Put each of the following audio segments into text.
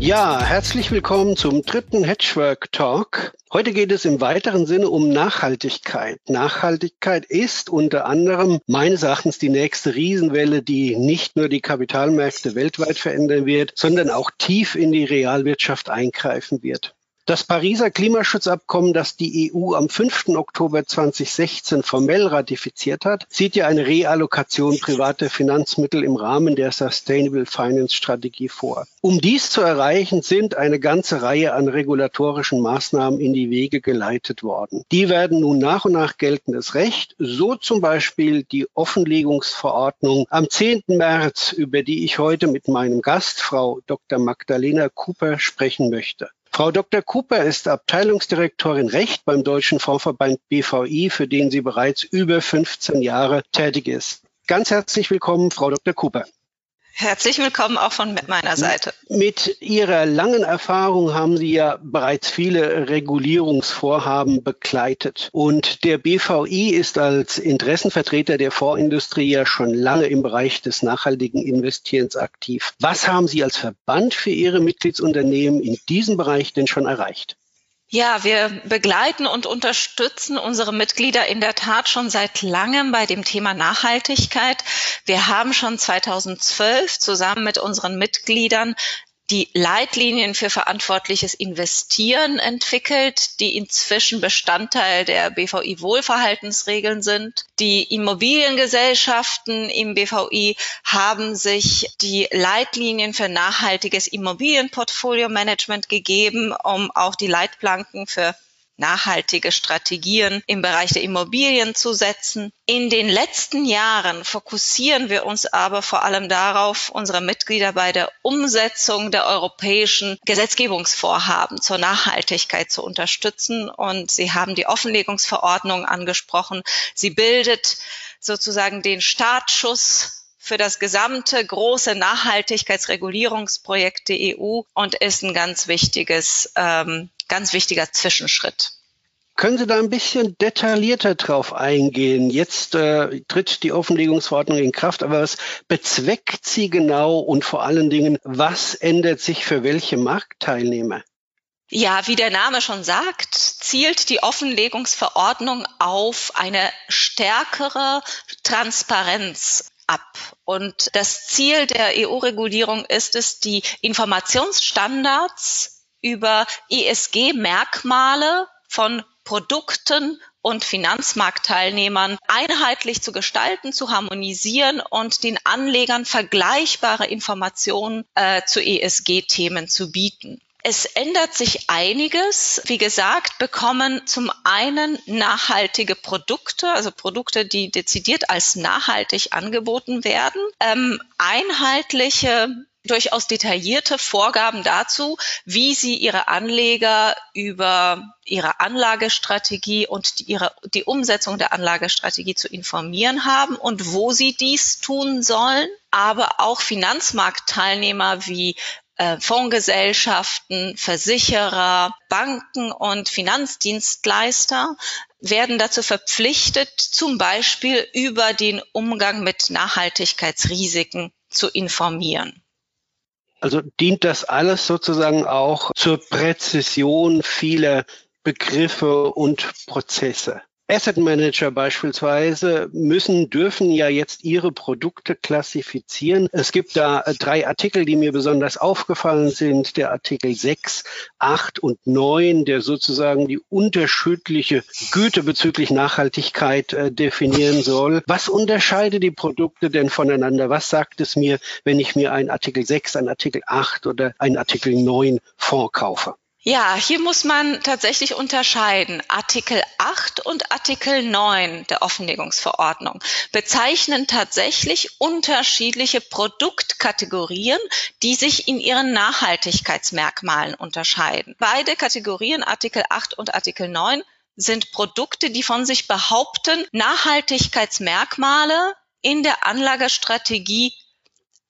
Ja, herzlich willkommen zum dritten Hedgework Talk. Heute geht es im weiteren Sinne um Nachhaltigkeit. Nachhaltigkeit ist unter anderem meines Erachtens die nächste Riesenwelle, die nicht nur die Kapitalmärkte weltweit verändern wird, sondern auch tief in die Realwirtschaft eingreifen wird. Das Pariser Klimaschutzabkommen, das die EU am 5. Oktober 2016 formell ratifiziert hat, sieht ja eine Reallokation privater Finanzmittel im Rahmen der Sustainable Finance Strategie vor. Um dies zu erreichen, sind eine ganze Reihe an regulatorischen Maßnahmen in die Wege geleitet worden. Die werden nun nach und nach geltendes Recht, so zum Beispiel die Offenlegungsverordnung am 10. März, über die ich heute mit meinem Gast, Frau Dr. Magdalena Cooper, sprechen möchte. Frau Dr. Cooper ist Abteilungsdirektorin Recht beim Deutschen Fondsverband BVI, für den sie bereits über 15 Jahre tätig ist. Ganz herzlich willkommen, Frau Dr. Cooper. Herzlich willkommen auch von meiner Seite. Mit Ihrer langen Erfahrung haben Sie ja bereits viele Regulierungsvorhaben begleitet. Und der BVI ist als Interessenvertreter der Fondsindustrie ja schon lange im Bereich des nachhaltigen Investierens aktiv. Was haben Sie als Verband für Ihre Mitgliedsunternehmen in diesem Bereich denn schon erreicht? Ja, wir begleiten und unterstützen unsere Mitglieder in der Tat schon seit langem bei dem Thema Nachhaltigkeit. Wir haben schon 2012 zusammen mit unseren Mitgliedern die Leitlinien für verantwortliches Investieren entwickelt, die inzwischen Bestandteil der BVI Wohlverhaltensregeln sind. Die Immobiliengesellschaften im BVI haben sich die Leitlinien für nachhaltiges Immobilienportfolio Management gegeben, um auch die Leitplanken für nachhaltige Strategien im Bereich der Immobilien zu setzen. In den letzten Jahren fokussieren wir uns aber vor allem darauf, unsere Mitglieder bei der Umsetzung der europäischen Gesetzgebungsvorhaben zur Nachhaltigkeit zu unterstützen. Und Sie haben die Offenlegungsverordnung angesprochen. Sie bildet sozusagen den Startschuss für das gesamte große Nachhaltigkeitsregulierungsprojekt der EU und ist ein ganz wichtiges ähm, ganz wichtiger Zwischenschritt. Können Sie da ein bisschen detaillierter drauf eingehen? Jetzt äh, tritt die Offenlegungsverordnung in Kraft, aber was bezweckt sie genau und vor allen Dingen, was ändert sich für welche Marktteilnehmer? Ja, wie der Name schon sagt, zielt die Offenlegungsverordnung auf eine stärkere Transparenz ab. Und das Ziel der EU-Regulierung ist es, die Informationsstandards über ESG-Merkmale von Produkten und Finanzmarktteilnehmern einheitlich zu gestalten, zu harmonisieren und den Anlegern vergleichbare Informationen äh, zu ESG-Themen zu bieten. Es ändert sich einiges. Wie gesagt, bekommen zum einen nachhaltige Produkte, also Produkte, die dezidiert als nachhaltig angeboten werden, ähm, einheitliche durchaus detaillierte Vorgaben dazu, wie sie ihre Anleger über ihre Anlagestrategie und die, ihre, die Umsetzung der Anlagestrategie zu informieren haben und wo sie dies tun sollen. Aber auch Finanzmarktteilnehmer wie äh, Fondsgesellschaften, Versicherer, Banken und Finanzdienstleister werden dazu verpflichtet, zum Beispiel über den Umgang mit Nachhaltigkeitsrisiken zu informieren. Also dient das alles sozusagen auch zur Präzision vieler Begriffe und Prozesse. Asset Manager beispielsweise müssen, dürfen ja jetzt ihre Produkte klassifizieren. Es gibt da äh, drei Artikel, die mir besonders aufgefallen sind. Der Artikel 6, 8 und 9, der sozusagen die unterschiedliche Güte bezüglich Nachhaltigkeit äh, definieren soll. Was unterscheidet die Produkte denn voneinander? Was sagt es mir, wenn ich mir einen Artikel 6, einen Artikel 8 oder einen Artikel 9 Fonds kaufe? Ja, hier muss man tatsächlich unterscheiden. Artikel 8 und Artikel 9 der Offenlegungsverordnung bezeichnen tatsächlich unterschiedliche Produktkategorien, die sich in ihren Nachhaltigkeitsmerkmalen unterscheiden. Beide Kategorien, Artikel 8 und Artikel 9, sind Produkte, die von sich behaupten, Nachhaltigkeitsmerkmale in der Anlagestrategie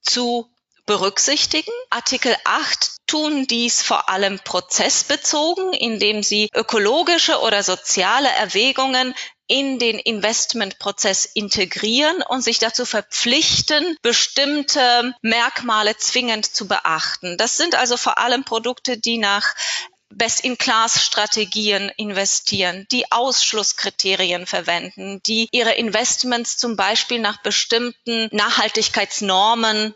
zu berücksichtigen. Artikel 8 tun dies vor allem prozessbezogen, indem sie ökologische oder soziale Erwägungen in den Investmentprozess integrieren und sich dazu verpflichten, bestimmte Merkmale zwingend zu beachten. Das sind also vor allem Produkte, die nach Best-in-Class-Strategien investieren, die Ausschlusskriterien verwenden, die ihre Investments zum Beispiel nach bestimmten Nachhaltigkeitsnormen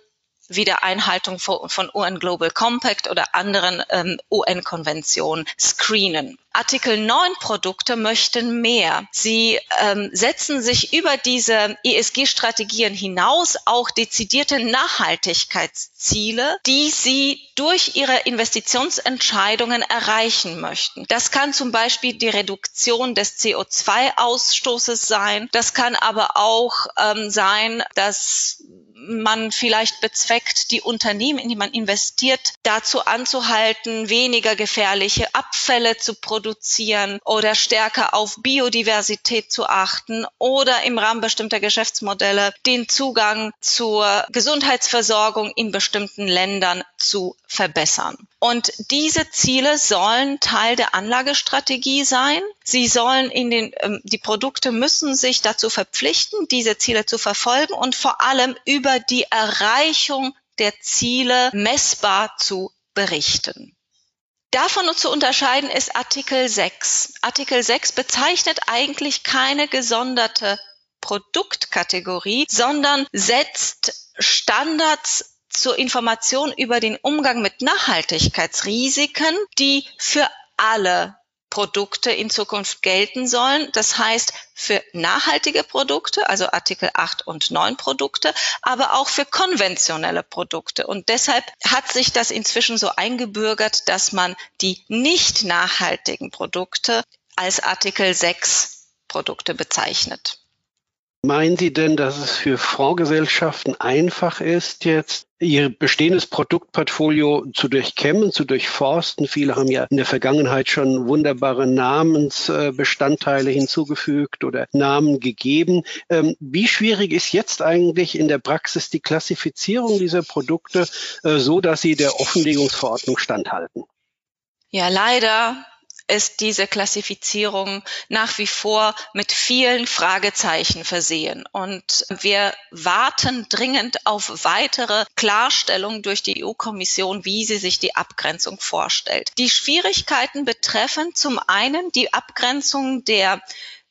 wie der Einhaltung von, UN Global Compact oder anderen ähm, UN-Konventionen screenen. Artikel 9 Produkte möchten mehr. Sie ähm, setzen sich über diese ESG-Strategien hinaus auch dezidierte Nachhaltigkeitsziele, die sie durch ihre Investitionsentscheidungen erreichen möchten. Das kann zum Beispiel die Reduktion des CO2-Ausstoßes sein. Das kann aber auch ähm, sein, dass man vielleicht bezweckt, die Unternehmen, in die man investiert, dazu anzuhalten, weniger gefährliche Abfälle zu produzieren oder stärker auf Biodiversität zu achten oder im Rahmen bestimmter Geschäftsmodelle den Zugang zur Gesundheitsversorgung in bestimmten Ländern zu verbessern. Und diese Ziele sollen Teil der Anlagestrategie sein. Sie sollen in den, ähm, die Produkte müssen sich dazu verpflichten, diese Ziele zu verfolgen und vor allem über die Erreichung der Ziele messbar zu berichten. Davon zu unterscheiden ist Artikel 6. Artikel 6 bezeichnet eigentlich keine gesonderte Produktkategorie, sondern setzt Standards zur Information über den Umgang mit Nachhaltigkeitsrisiken, die für alle Produkte in Zukunft gelten sollen. Das heißt, für nachhaltige Produkte, also Artikel 8 und 9 Produkte, aber auch für konventionelle Produkte. Und deshalb hat sich das inzwischen so eingebürgert, dass man die nicht nachhaltigen Produkte als Artikel 6 Produkte bezeichnet. Meinen Sie denn, dass es für Fondsgesellschaften einfach ist, jetzt ihr bestehendes Produktportfolio zu durchkämmen, zu durchforsten? Viele haben ja in der Vergangenheit schon wunderbare Namensbestandteile hinzugefügt oder Namen gegeben. Ähm, wie schwierig ist jetzt eigentlich in der Praxis die Klassifizierung dieser Produkte, äh, so dass sie der Offenlegungsverordnung standhalten? Ja, leider ist diese Klassifizierung nach wie vor mit vielen Fragezeichen versehen. Und wir warten dringend auf weitere Klarstellung durch die EU-Kommission, wie sie sich die Abgrenzung vorstellt. Die Schwierigkeiten betreffen zum einen die Abgrenzung der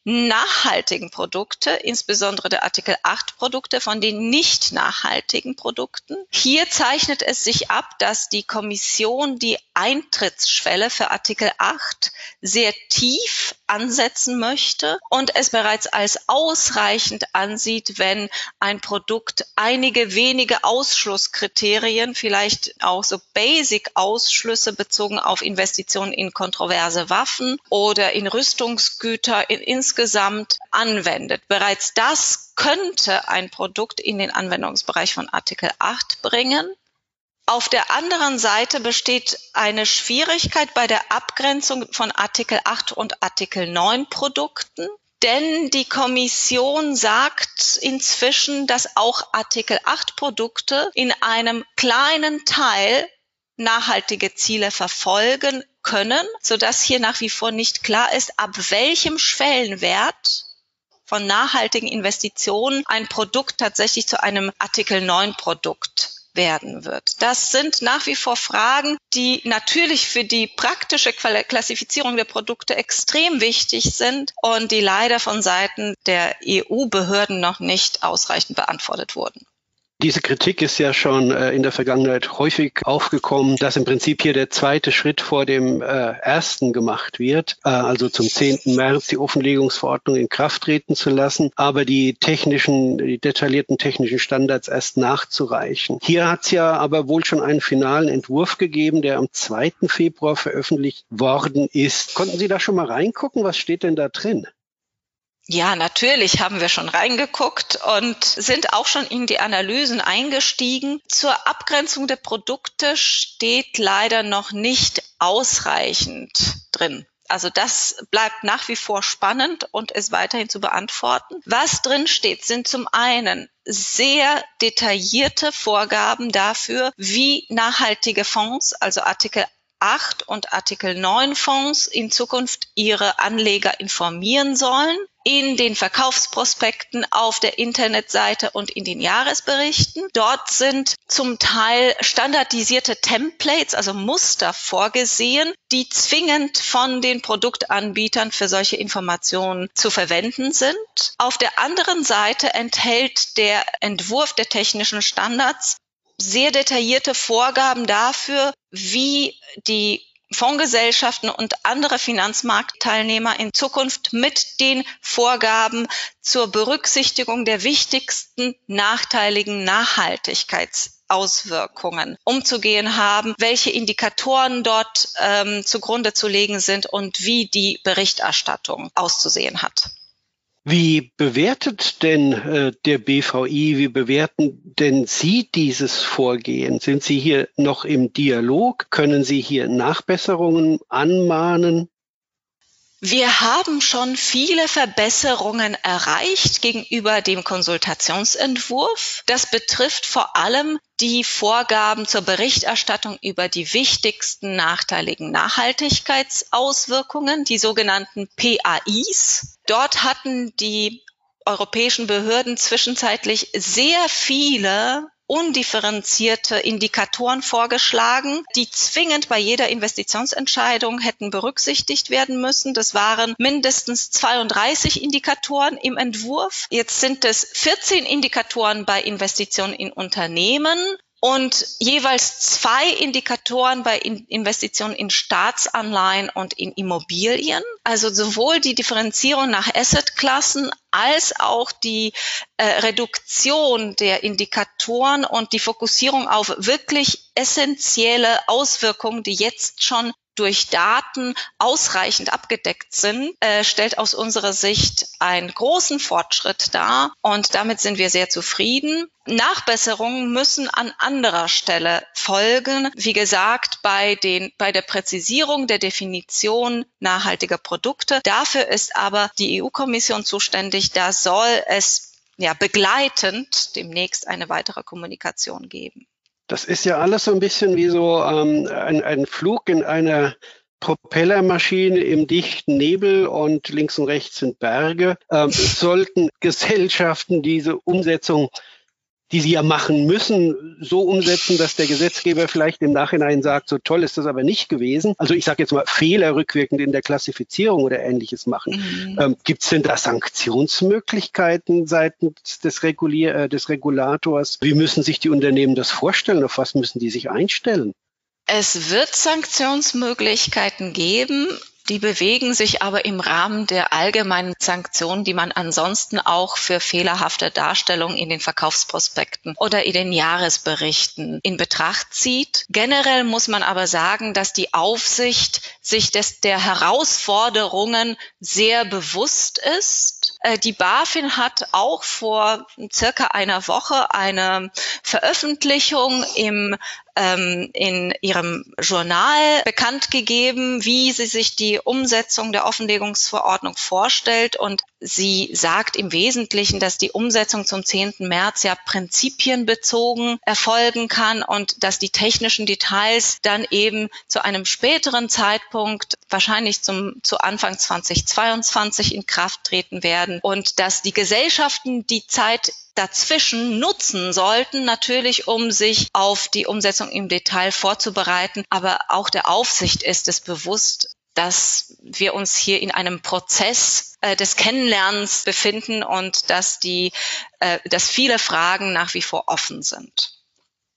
nachhaltigen Produkte, insbesondere der Artikel 8 Produkte von den nicht nachhaltigen Produkten. Hier zeichnet es sich ab, dass die Kommission die Eintrittsschwelle für Artikel 8 sehr tief ansetzen möchte und es bereits als ausreichend ansieht, wenn ein Produkt einige wenige Ausschlusskriterien, vielleicht auch so Basic-Ausschlüsse bezogen auf Investitionen in kontroverse Waffen oder in Rüstungsgüter in, insgesamt anwendet. Bereits das könnte ein Produkt in den Anwendungsbereich von Artikel 8 bringen. Auf der anderen Seite besteht eine Schwierigkeit bei der Abgrenzung von Artikel 8 und Artikel 9 Produkten. Denn die Kommission sagt inzwischen, dass auch Artikel 8 Produkte in einem kleinen Teil nachhaltige Ziele verfolgen können, sodass hier nach wie vor nicht klar ist, ab welchem Schwellenwert von nachhaltigen Investitionen ein Produkt tatsächlich zu einem Artikel 9 Produkt werden wird. Das sind nach wie vor Fragen, die natürlich für die praktische Klassifizierung der Produkte extrem wichtig sind und die leider von Seiten der EU-Behörden noch nicht ausreichend beantwortet wurden. Diese Kritik ist ja schon äh, in der Vergangenheit häufig aufgekommen, dass im Prinzip hier der zweite Schritt vor dem äh, ersten gemacht wird, äh, also zum 10. März die Offenlegungsverordnung in Kraft treten zu lassen, aber die technischen, die detaillierten technischen Standards erst nachzureichen. Hier hat es ja aber wohl schon einen finalen Entwurf gegeben, der am 2. Februar veröffentlicht worden ist. Konnten Sie da schon mal reingucken? Was steht denn da drin? Ja, natürlich haben wir schon reingeguckt und sind auch schon in die Analysen eingestiegen. Zur Abgrenzung der Produkte steht leider noch nicht ausreichend drin. Also das bleibt nach wie vor spannend und ist weiterhin zu beantworten. Was drin steht, sind zum einen sehr detaillierte Vorgaben dafür, wie nachhaltige Fonds, also Artikel 8 und Artikel 9 Fonds in Zukunft ihre Anleger informieren sollen in den Verkaufsprospekten auf der Internetseite und in den Jahresberichten. Dort sind zum Teil standardisierte Templates, also Muster vorgesehen, die zwingend von den Produktanbietern für solche Informationen zu verwenden sind. Auf der anderen Seite enthält der Entwurf der technischen Standards sehr detaillierte Vorgaben dafür, wie die Fondsgesellschaften und andere Finanzmarktteilnehmer in Zukunft mit den Vorgaben zur Berücksichtigung der wichtigsten nachteiligen Nachhaltigkeitsauswirkungen umzugehen haben, welche Indikatoren dort ähm, zugrunde zu legen sind und wie die Berichterstattung auszusehen hat. Wie bewertet denn äh, der BVI, wie bewerten denn Sie dieses Vorgehen? Sind Sie hier noch im Dialog? Können Sie hier Nachbesserungen anmahnen? Wir haben schon viele Verbesserungen erreicht gegenüber dem Konsultationsentwurf. Das betrifft vor allem die Vorgaben zur Berichterstattung über die wichtigsten nachteiligen Nachhaltigkeitsauswirkungen, die sogenannten PAIs. Dort hatten die europäischen Behörden zwischenzeitlich sehr viele undifferenzierte Indikatoren vorgeschlagen, die zwingend bei jeder Investitionsentscheidung hätten berücksichtigt werden müssen. Das waren mindestens 32 Indikatoren im Entwurf. Jetzt sind es 14 Indikatoren bei Investitionen in Unternehmen und jeweils zwei Indikatoren bei Investitionen in Staatsanleihen und in Immobilien. Also sowohl die Differenzierung nach Assetklassen als auch die äh, Reduktion der Indikatoren und die Fokussierung auf wirklich essentielle Auswirkungen, die jetzt schon durch Daten ausreichend abgedeckt sind, äh, stellt aus unserer Sicht einen großen Fortschritt dar und damit sind wir sehr zufrieden. Nachbesserungen müssen an anderer Stelle folgen. Wie gesagt, bei den, bei der Präzisierung der Definition nachhaltiger Produkte. Dafür ist aber die EU-Kommission zuständig. Da soll es ja begleitend demnächst eine weitere Kommunikation geben. Das ist ja alles so ein bisschen wie so ähm, ein, ein Flug in einer Propellermaschine im dichten Nebel und links und rechts sind Berge. Ähm, sollten Gesellschaften diese Umsetzung die sie ja machen müssen, so umsetzen, dass der Gesetzgeber vielleicht im Nachhinein sagt, so toll ist das aber nicht gewesen. Also ich sage jetzt mal Fehler rückwirkend in der Klassifizierung oder ähnliches machen. Mhm. Ähm, Gibt es denn da Sanktionsmöglichkeiten seitens des, Regulier äh, des Regulators? Wie müssen sich die Unternehmen das vorstellen? Auf was müssen die sich einstellen? Es wird Sanktionsmöglichkeiten geben. Die bewegen sich aber im Rahmen der allgemeinen Sanktionen, die man ansonsten auch für fehlerhafte Darstellungen in den Verkaufsprospekten oder in den Jahresberichten in Betracht zieht. Generell muss man aber sagen, dass die Aufsicht sich des, der Herausforderungen sehr bewusst ist. Äh, die BaFin hat auch vor circa einer Woche eine Veröffentlichung im ähm, in ihrem Journal bekannt gegeben, wie sie sich die Umsetzung der Offenlegungsverordnung vorstellt. Und sie sagt im Wesentlichen, dass die Umsetzung zum 10. März ja prinzipienbezogen erfolgen kann und dass die technischen Details dann eben zu einem späteren Zeitpunkt, wahrscheinlich zum, zu Anfang 2022 in Kraft treten werden und dass die Gesellschaften die Zeit dazwischen nutzen sollten, natürlich um sich auf die Umsetzung im Detail vorzubereiten. Aber auch der Aufsicht ist es bewusst, dass wir uns hier in einem Prozess äh, des Kennenlernens befinden und dass die, äh, dass viele Fragen nach wie vor offen sind.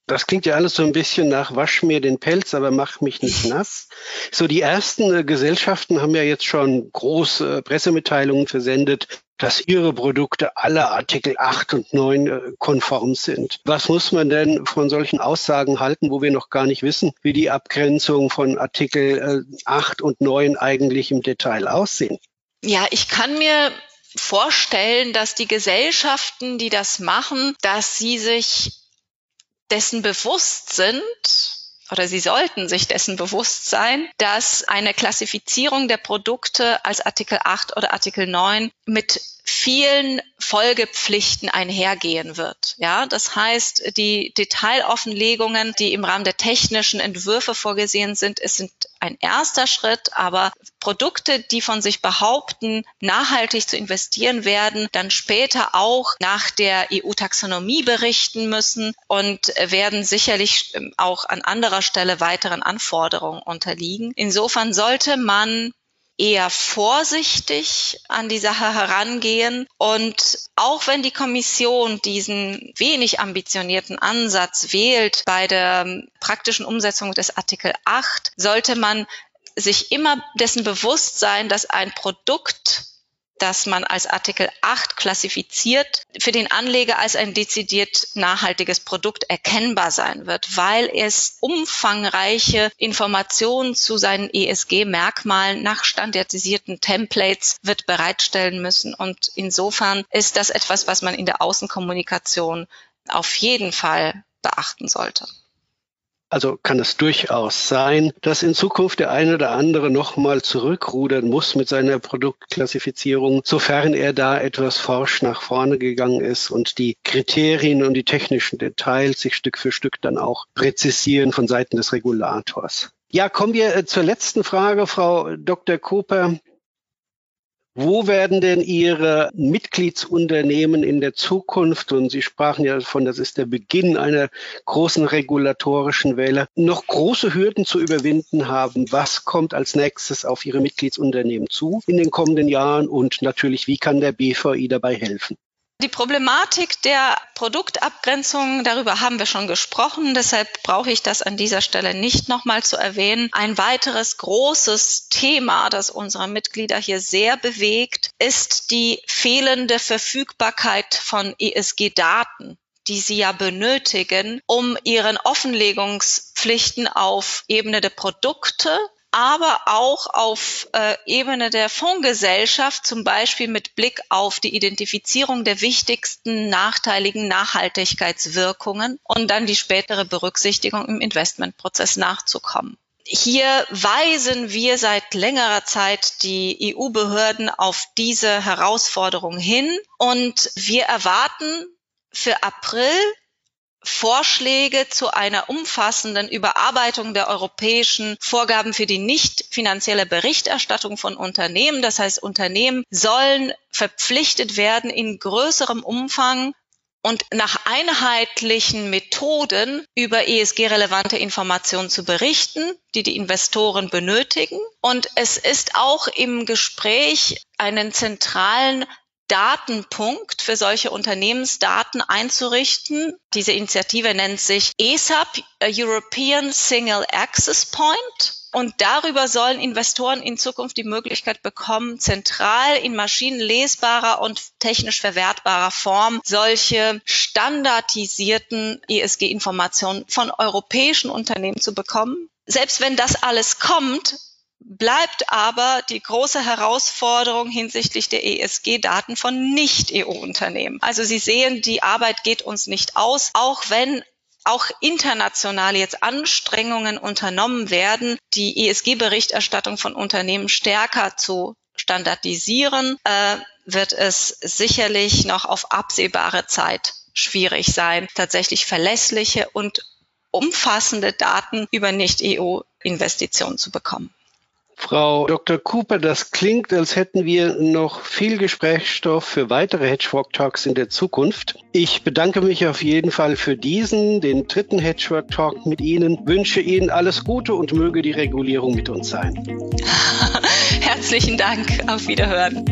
Das klingt ja alles so ein bisschen nach wasch mir den Pelz, aber mach mich nicht nass. So die ersten äh, Gesellschaften haben ja jetzt schon große Pressemitteilungen versendet, dass ihre Produkte alle Artikel 8 und 9 äh, konform sind. Was muss man denn von solchen Aussagen halten, wo wir noch gar nicht wissen, wie die Abgrenzung von Artikel 8 äh, und 9 eigentlich im Detail aussehen? Ja, ich kann mir vorstellen, dass die Gesellschaften, die das machen, dass sie sich dessen bewusst sind, oder Sie sollten sich dessen bewusst sein, dass eine Klassifizierung der Produkte als Artikel 8 oder Artikel 9 mit vielen Folgepflichten einhergehen wird. Ja, das heißt, die Detailoffenlegungen, die im Rahmen der technischen Entwürfe vorgesehen sind, es sind ein erster Schritt, aber Produkte, die von sich behaupten, nachhaltig zu investieren werden, dann später auch nach der EU-Taxonomie berichten müssen und werden sicherlich ähm, auch an anderer Stelle weiteren Anforderungen unterliegen. Insofern sollte man eher vorsichtig an die Sache herangehen. Und auch wenn die Kommission diesen wenig ambitionierten Ansatz wählt bei der praktischen Umsetzung des Artikel 8, sollte man sich immer dessen bewusst sein, dass ein Produkt das man als Artikel 8 klassifiziert, für den Anleger als ein dezidiert nachhaltiges Produkt erkennbar sein wird, weil es umfangreiche Informationen zu seinen ESG-Merkmalen nach standardisierten Templates wird bereitstellen müssen. Und insofern ist das etwas, was man in der Außenkommunikation auf jeden Fall beachten sollte. Also kann es durchaus sein, dass in Zukunft der eine oder andere nochmal zurückrudern muss mit seiner Produktklassifizierung, sofern er da etwas forsch nach vorne gegangen ist und die Kriterien und die technischen Details sich Stück für Stück dann auch präzisieren von Seiten des Regulators. Ja, kommen wir äh, zur letzten Frage, Frau Dr. Cooper. Wo werden denn Ihre Mitgliedsunternehmen in der Zukunft, und Sie sprachen ja davon, das ist der Beginn einer großen regulatorischen Welle, noch große Hürden zu überwinden haben? Was kommt als nächstes auf Ihre Mitgliedsunternehmen zu in den kommenden Jahren? Und natürlich, wie kann der BVI dabei helfen? Die Problematik der Produktabgrenzung, darüber haben wir schon gesprochen, deshalb brauche ich das an dieser Stelle nicht nochmal zu erwähnen. Ein weiteres großes Thema, das unsere Mitglieder hier sehr bewegt, ist die fehlende Verfügbarkeit von ESG-Daten die sie ja benötigen, um ihren Offenlegungspflichten auf Ebene der Produkte aber auch auf äh, Ebene der Fondsgesellschaft, zum Beispiel mit Blick auf die Identifizierung der wichtigsten nachteiligen Nachhaltigkeitswirkungen und dann die spätere Berücksichtigung im Investmentprozess nachzukommen. Hier weisen wir seit längerer Zeit die EU-Behörden auf diese Herausforderung hin und wir erwarten für April Vorschläge zu einer umfassenden Überarbeitung der europäischen Vorgaben für die nicht finanzielle Berichterstattung von Unternehmen. Das heißt, Unternehmen sollen verpflichtet werden, in größerem Umfang und nach einheitlichen Methoden über ESG-relevante Informationen zu berichten, die die Investoren benötigen. Und es ist auch im Gespräch einen zentralen Datenpunkt für solche Unternehmensdaten einzurichten. Diese Initiative nennt sich ESAP, European Single Access Point. Und darüber sollen Investoren in Zukunft die Möglichkeit bekommen, zentral in maschinenlesbarer und technisch verwertbarer Form solche standardisierten ESG-Informationen von europäischen Unternehmen zu bekommen. Selbst wenn das alles kommt, bleibt aber die große Herausforderung hinsichtlich der ESG-Daten von Nicht-EU-Unternehmen. Also Sie sehen, die Arbeit geht uns nicht aus, auch wenn auch international jetzt Anstrengungen unternommen werden, die ESG-Berichterstattung von Unternehmen stärker zu standardisieren, äh, wird es sicherlich noch auf absehbare Zeit schwierig sein, tatsächlich verlässliche und umfassende Daten über Nicht-EU-Investitionen zu bekommen. Frau Dr. Cooper, das klingt, als hätten wir noch viel Gesprächsstoff für weitere Hedgehog Talks in der Zukunft. Ich bedanke mich auf jeden Fall für diesen, den dritten Hedgehog Talk mit Ihnen, wünsche Ihnen alles Gute und möge die Regulierung mit uns sein. Herzlichen Dank. Auf Wiederhören.